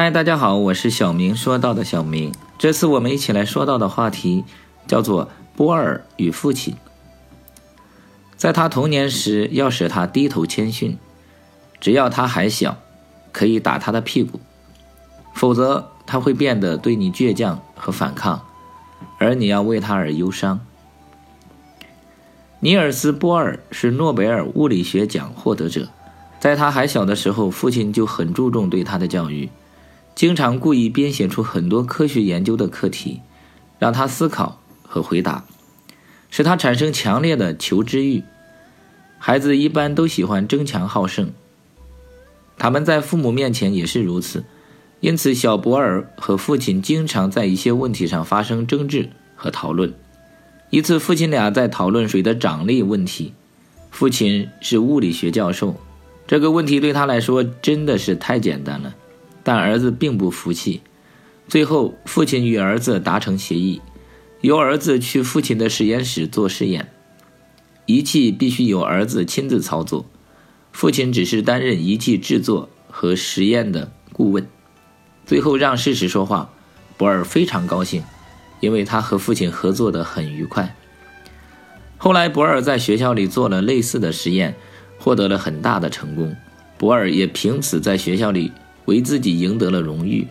嗨，大家好，我是小明说到的小明。这次我们一起来说到的话题叫做波尔与父亲。在他童年时，要使他低头谦逊，只要他还小，可以打他的屁股，否则他会变得对你倔强和反抗，而你要为他而忧伤。尼尔斯·波尔是诺贝尔物理学奖获得者，在他还小的时候，父亲就很注重对他的教育。经常故意编写出很多科学研究的课题，让他思考和回答，使他产生强烈的求知欲。孩子一般都喜欢争强好胜，他们在父母面前也是如此。因此，小博尔和父亲经常在一些问题上发生争执和讨论。一次，父亲俩在讨论水的张力问题。父亲是物理学教授，这个问题对他来说真的是太简单了。但儿子并不服气，最后父亲与儿子达成协议，由儿子去父亲的实验室做实验，仪器必须由儿子亲自操作，父亲只是担任仪器制作和实验的顾问。最后让事实说话，博尔非常高兴，因为他和父亲合作的很愉快。后来博尔在学校里做了类似的实验，获得了很大的成功，博尔也凭此在学校里。为自己赢得了荣誉。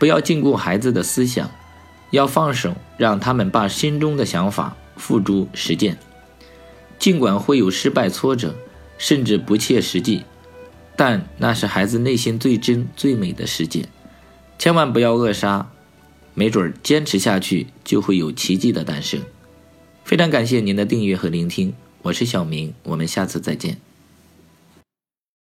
不要禁锢孩子的思想，要放手，让他们把心中的想法付诸实践。尽管会有失败、挫折，甚至不切实际，但那是孩子内心最真、最美的世界。千万不要扼杀，没准坚持下去就会有奇迹的诞生。非常感谢您的订阅和聆听，我是小明，我们下次再见。